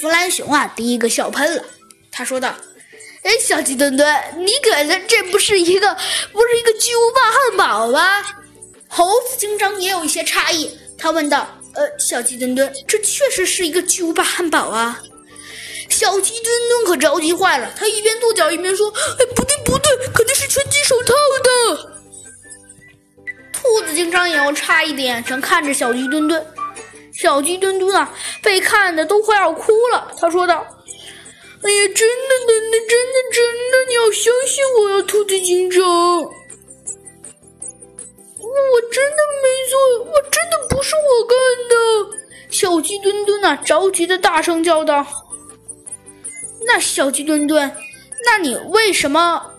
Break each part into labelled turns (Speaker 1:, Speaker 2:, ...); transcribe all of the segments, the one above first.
Speaker 1: 弗兰熊啊，第一个笑喷了。他说道：“哎，小鸡墩墩，你可的这不是一个不是一个巨无霸汉堡吗？”猴子警长也有一些诧异，他问道：“呃，小鸡墩墩，这确实是一个巨无霸汉堡啊？”小鸡墩墩可着急坏了，他一边跺脚一边说：“哎，不对不对，肯定是拳击手套的。”兔子警长也要诧异的眼神看着小鸡墩墩。小鸡墩墩啊，被看的都快要哭了。他说道：“哎呀，真的，真的，真的，真的，你要相信我呀，兔子警长。我真的没错，我真的不是我干的。”小鸡墩墩啊，着急的大声叫道：“那小鸡墩墩，那你为什么？”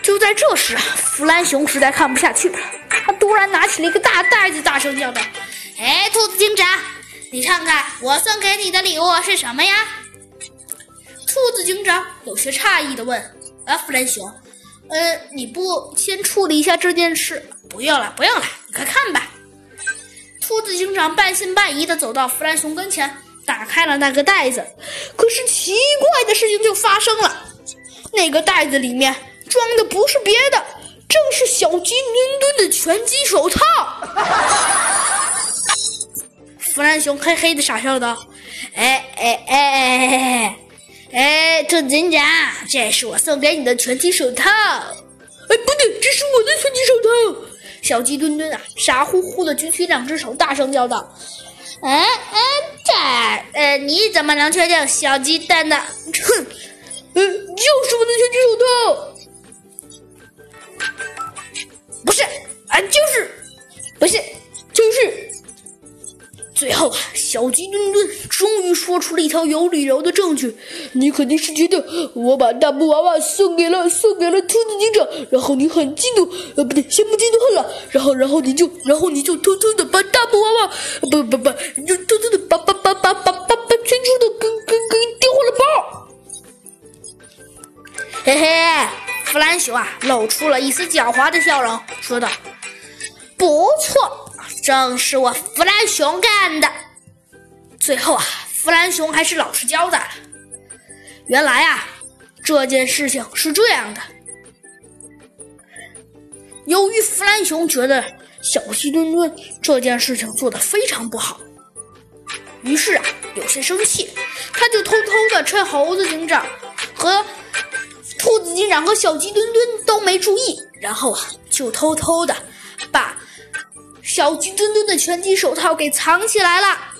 Speaker 1: 就在这时，弗兰熊实在看不下去了，他突然拿起了一个大袋子，大声叫道。哎，兔子警长，你看看我送给你的礼物是什么呀？兔子警长有些诧异的问：“啊，弗兰熊，呃，你不先处理一下这件事？不用了，不用了，你快看吧。”兔子警长半信半疑的走到弗兰熊跟前，打开了那个袋子。可是奇怪的事情就发生了，那个袋子里面装的不是别的，正是小鸡墩墩的拳击手套。弗兰熊嘿嘿的傻笑道：“哎哎哎哎哎哎，兔子警长，这是我送给你的拳击手套。哎，不对，这是我的拳击手套。”小鸡墩墩啊，傻乎乎的举起两只手，大声叫道：“嗯嗯，这呃，你怎么能确定小鸡蛋呢？哼，嗯，就是我的拳击手套。最后啊，小鸡墩墩终于说出了一条有理由的证据。你肯定是觉得我把大布娃娃送给了送给了兔子警长，然后你很嫉妒，呃，不对，先不嫉妒恨了，然后然后你就然后你就偷偷的把大布娃娃，不不不，你就偷偷的把把把把把把把全出的跟跟跟丢回了包。嘿嘿，弗兰熊啊，露出了一丝狡猾的笑容，说道：“不。”正是我弗兰熊干的。最后啊，弗兰熊还是老实交代了。原来啊，这件事情是这样的：由于弗兰熊觉得小鸡墩墩这件事情做得非常不好，于是啊，有些生气，他就偷偷的趁猴子警长和兔子警长和小鸡墩墩都没注意，然后啊，就偷偷的。小鸡墩墩的拳击手套给藏起来了。